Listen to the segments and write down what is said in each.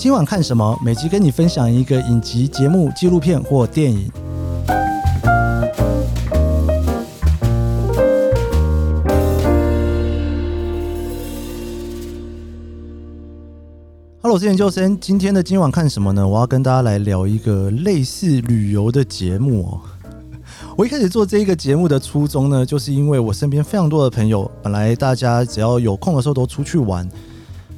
今晚看什么？每集跟你分享一个影集、节目、纪录片或电影。Hello，我是研究生。今天的今晚看什么呢？我要跟大家来聊一个类似旅游的节目哦。我一开始做这一个节目的初衷呢，就是因为我身边非常多的朋友，本来大家只要有空的时候都出去玩。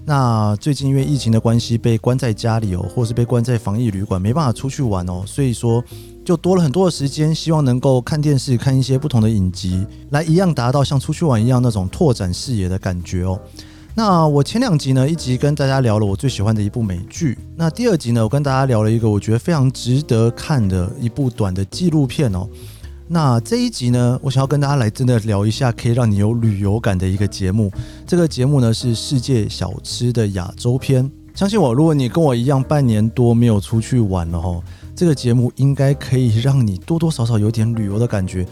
那最近因为疫情的关系，被关在家里哦，或是被关在防疫旅馆，没办法出去玩哦，所以说就多了很多的时间，希望能够看电视，看一些不同的影集，来一样达到像出去玩一样那种拓展视野的感觉哦。那我前两集呢，一集跟大家聊了我最喜欢的一部美剧，那第二集呢，我跟大家聊了一个我觉得非常值得看的一部短的纪录片哦。那这一集呢，我想要跟大家来真的聊一下，可以让你有旅游感的一个节目。这个节目呢是世界小吃的亚洲篇。相信我，如果你跟我一样半年多没有出去玩了哈，这个节目应该可以让你多多少少有点旅游的感觉。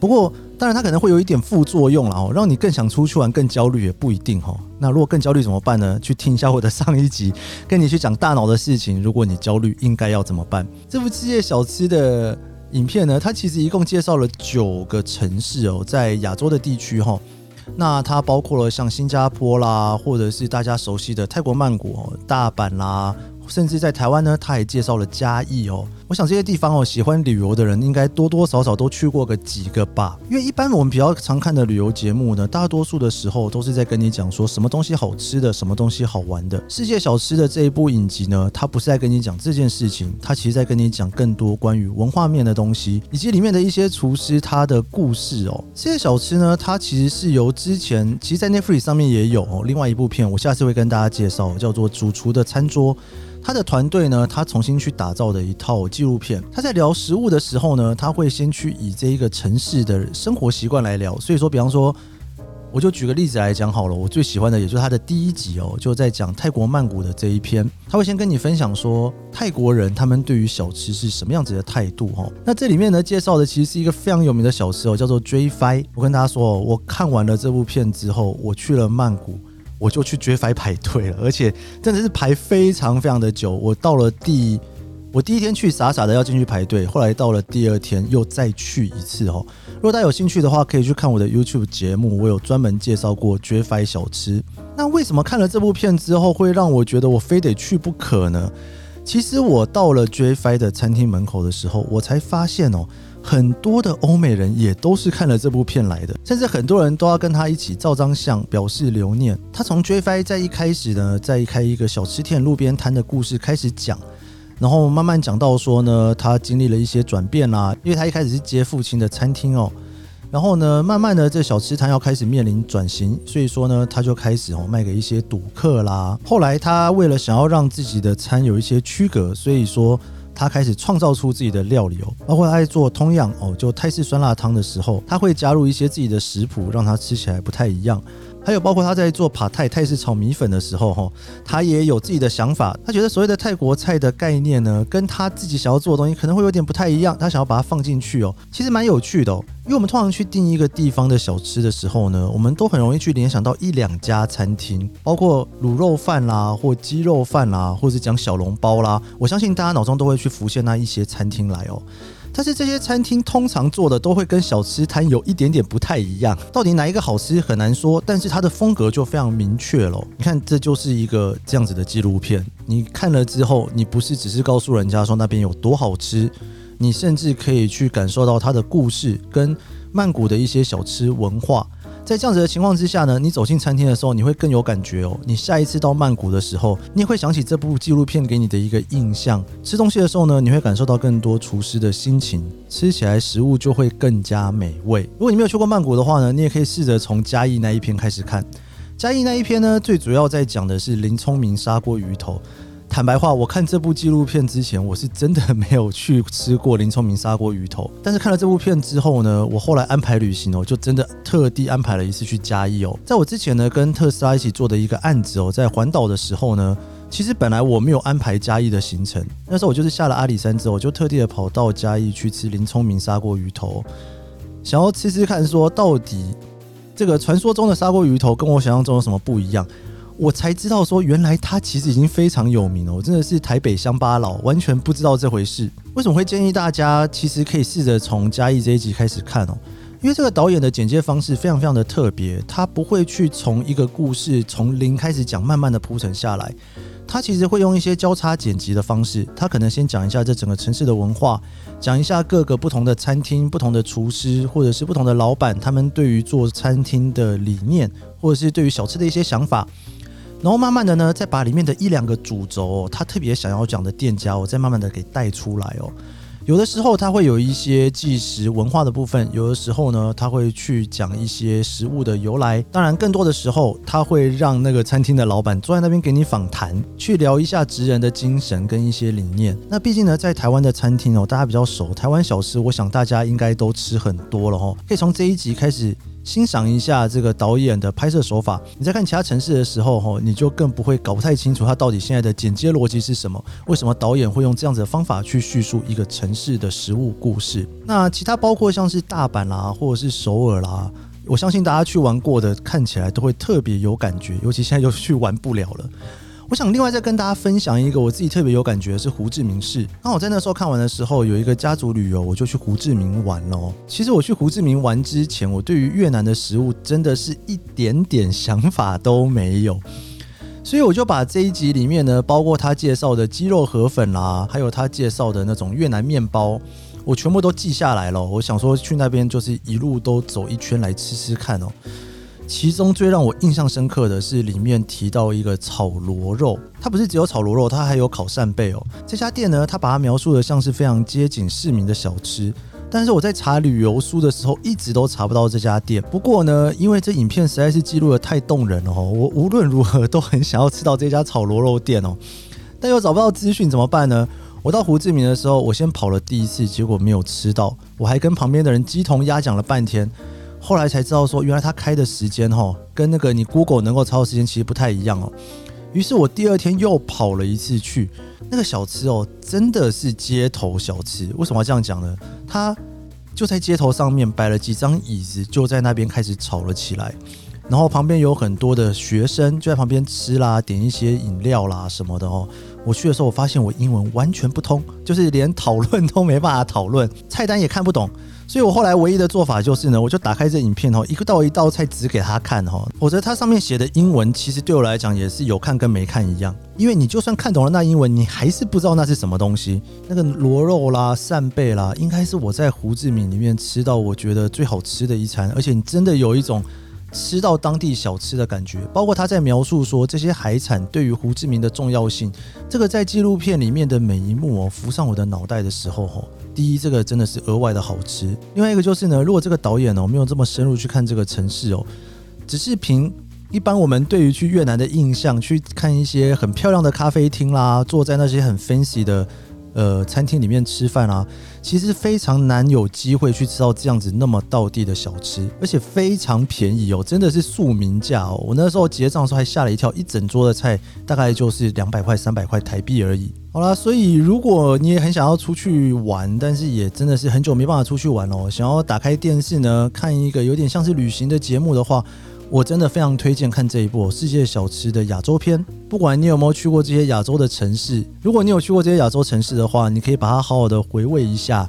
不过，当然它可能会有一点副作用了哦，让你更想出去玩，更焦虑也不一定哈。那如果更焦虑怎么办呢？去听一下我的上一集，跟你去讲大脑的事情。如果你焦虑，应该要怎么办？这部世界小吃的。影片呢，它其实一共介绍了九个城市哦，在亚洲的地区哈，那它包括了像新加坡啦，或者是大家熟悉的泰国曼谷、大阪啦。甚至在台湾呢，它也介绍了嘉义哦。我想这些地方哦，喜欢旅游的人应该多多少少都去过个几个吧。因为一般我们比较常看的旅游节目呢，大多数的时候都是在跟你讲说什么东西好吃的，什么东西好玩的。世界小吃的这一部影集呢，它不是在跟你讲这件事情，它其实在跟你讲更多关于文化面的东西，以及里面的一些厨师他的故事哦。世界小吃呢，它其实是由之前其实，在 Netflix 上面也有哦，另外一部片，我下次会跟大家介绍，叫做《主厨的餐桌》。他的团队呢，他重新去打造的一套纪录片。他在聊食物的时候呢，他会先去以这一个城市的生活习惯来聊。所以说，比方说，我就举个例子来讲好了。我最喜欢的，也就是他的第一集哦，就在讲泰国曼谷的这一篇。他会先跟你分享说，泰国人他们对于小吃是什么样子的态度哈。那这里面呢，介绍的其实是一个非常有名的小吃哦，叫做追番。我跟大家说哦，我看完了这部片之后，我去了曼谷。我就去追番排队了，而且真的是排非常非常的久。我到了第，我第一天去傻傻的要进去排队，后来到了第二天又再去一次哦。如果大家有兴趣的话，可以去看我的 YouTube 节目，我有专门介绍过追番小吃。那为什么看了这部片之后会让我觉得我非得去不可呢？其实我到了 JFI 的餐厅门口的时候，我才发现哦。很多的欧美人也都是看了这部片来的，甚至很多人都要跟他一起照张相，表示留念。他从 JFI 在一开始呢，在一开一个小吃店路边摊的故事开始讲，然后慢慢讲到说呢，他经历了一些转变啦，因为他一开始是接父亲的餐厅哦。然后呢，慢慢的这小吃摊要开始面临转型，所以说呢，他就开始哦卖给一些赌客啦。后来他为了想要让自己的餐有一些区隔，所以说他开始创造出自己的料理哦，包括他在做通样哦，就泰式酸辣汤的时候，他会加入一些自己的食谱，让它吃起来不太一样。还有包括他在做帕泰泰式炒米粉的时候，哈，他也有自己的想法。他觉得所谓的泰国菜的概念呢，跟他自己想要做的东西可能会有点不太一样。他想要把它放进去哦，其实蛮有趣的哦。因为我们通常去订一个地方的小吃的时候呢，我们都很容易去联想到一两家餐厅，包括卤肉饭啦，或鸡肉饭啦，或是讲小笼包啦。我相信大家脑中都会去浮现那一些餐厅来哦。但是这些餐厅通常做的都会跟小吃摊有一点点不太一样，到底哪一个好吃很难说，但是它的风格就非常明确了。你看，这就是一个这样子的纪录片，你看了之后，你不是只是告诉人家说那边有多好吃，你甚至可以去感受到它的故事跟曼谷的一些小吃文化。在这样子的情况之下呢，你走进餐厅的时候，你会更有感觉哦。你下一次到曼谷的时候，你也会想起这部纪录片给你的一个印象。吃东西的时候呢，你会感受到更多厨师的心情，吃起来食物就会更加美味。如果你没有去过曼谷的话呢，你也可以试着从嘉义那一篇开始看。嘉义那一篇呢，最主要在讲的是林聪明砂锅鱼头。坦白话，我看这部纪录片之前，我是真的没有去吃过林聪明砂锅鱼头。但是看了这部片之后呢，我后来安排旅行哦，就真的特地安排了一次去嘉义哦。在我之前呢，跟特斯拉一起做的一个案子哦，在环岛的时候呢，其实本来我没有安排嘉义的行程。那时候我就是下了阿里山之后，我就特地的跑到嘉义去吃林聪明砂锅鱼头，想要吃吃看，说到底这个传说中的砂锅鱼头跟我想象中有什么不一样。我才知道说，原来他其实已经非常有名了。我真的是台北乡巴佬，完全不知道这回事。为什么会建议大家其实可以试着从嘉义这一集开始看哦？因为这个导演的剪接方式非常非常的特别，他不会去从一个故事从零开始讲，慢慢的铺陈下来。他其实会用一些交叉剪辑的方式，他可能先讲一下这整个城市的文化，讲一下各个不同的餐厅、不同的厨师或者是不同的老板，他们对于做餐厅的理念，或者是对于小吃的一些想法。然后慢慢的呢，再把里面的一两个主轴哦，他特别想要讲的店家，我再慢慢的给带出来哦。有的时候他会有一些纪实文化的部分，有的时候呢，他会去讲一些食物的由来。当然，更多的时候他会让那个餐厅的老板坐在那边给你访谈，去聊一下职人的精神跟一些理念。那毕竟呢，在台湾的餐厅哦，大家比较熟，台湾小吃，我想大家应该都吃很多了哦。可以从这一集开始。欣赏一下这个导演的拍摄手法，你在看其他城市的时候，吼，你就更不会搞不太清楚他到底现在的剪接逻辑是什么？为什么导演会用这样子的方法去叙述一个城市的食物故事？那其他包括像是大阪啦，或者是首尔啦，我相信大家去玩过的，看起来都会特别有感觉，尤其现在又去玩不了了。我想另外再跟大家分享一个我自己特别有感觉是胡志明市。那我在那时候看完的时候，有一个家族旅游，我就去胡志明玩了。其实我去胡志明玩之前，我对于越南的食物真的是一点点想法都没有，所以我就把这一集里面呢，包括他介绍的鸡肉河粉啦，还有他介绍的那种越南面包，我全部都记下来了。我想说去那边就是一路都走一圈来吃吃看哦。其中最让我印象深刻的是里面提到一个炒螺肉，它不是只有炒螺肉，它还有烤扇贝哦。这家店呢，它把它描述的像是非常接近市民的小吃，但是我在查旅游书的时候一直都查不到这家店。不过呢，因为这影片实在是记录得太动人了哦，我无论如何都很想要吃到这家炒螺肉店哦，但又找不到资讯怎么办呢？我到胡志明的时候，我先跑了第一次，结果没有吃到，我还跟旁边的人鸡同鸭讲了半天。后来才知道说，原来他开的时间哈，跟那个你 Google 能够超的时间其实不太一样哦。于是我第二天又跑了一次去，那个小吃哦，真的是街头小吃。为什么要这样讲呢？他就在街头上面摆了几张椅子，就在那边开始吵了起来。然后旁边有很多的学生就在旁边吃啦，点一些饮料啦什么的哦。我去的时候，我发现我英文完全不通，就是连讨论都没办法讨论，菜单也看不懂。所以我后来唯一的做法就是呢，我就打开这影片哦，一个道一道菜指给他看哈，否则它上面写的英文其实对我来讲也是有看跟没看一样，因为你就算看懂了那英文，你还是不知道那是什么东西。那个螺肉啦、扇贝啦，应该是我在胡志明里面吃到我觉得最好吃的一餐，而且你真的有一种吃到当地小吃的感觉。包括他在描述说这些海产对于胡志明的重要性，这个在纪录片里面的每一幕哦浮上我的脑袋的时候吼。第一，这个真的是额外的好吃。另外一个就是呢，如果这个导演哦没有这么深入去看这个城市哦，只是凭一般我们对于去越南的印象，去看一些很漂亮的咖啡厅啦，坐在那些很 fancy 的。呃，餐厅里面吃饭啊，其实非常难有机会去吃到这样子那么道地的小吃，而且非常便宜哦，真的是庶民价哦。我那时候结账的时候还吓了一跳，一整桌的菜大概就是两百块、三百块台币而已。好啦，所以如果你也很想要出去玩，但是也真的是很久没办法出去玩哦，想要打开电视呢，看一个有点像是旅行的节目的话。我真的非常推荐看这一部《世界小吃》的亚洲篇。不管你有没有去过这些亚洲的城市，如果你有去过这些亚洲城市的话，你可以把它好好的回味一下，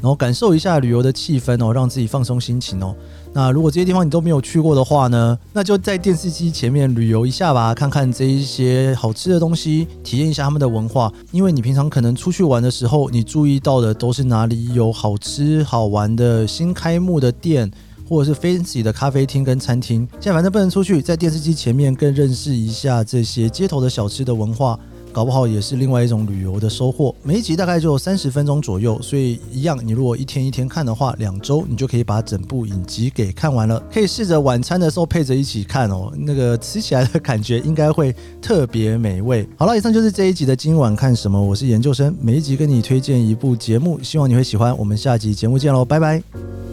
然后感受一下旅游的气氛哦，让自己放松心情哦。那如果这些地方你都没有去过的话呢，那就在电视机前面旅游一下吧，看看这一些好吃的东西，体验一下他们的文化。因为你平常可能出去玩的时候，你注意到的都是哪里有好吃好玩的新开幕的店。或者是 fancy 的咖啡厅跟餐厅，现在反正不能出去，在电视机前面更认识一下这些街头的小吃的文化，搞不好也是另外一种旅游的收获。每一集大概就三十分钟左右，所以一样，你如果一天一天看的话，两周你就可以把整部影集给看完了。可以试着晚餐的时候配着一起看哦，那个吃起来的感觉应该会特别美味。好了，以上就是这一集的今晚看什么，我是研究生，每一集跟你推荐一部节目，希望你会喜欢。我们下集节目见喽，拜拜。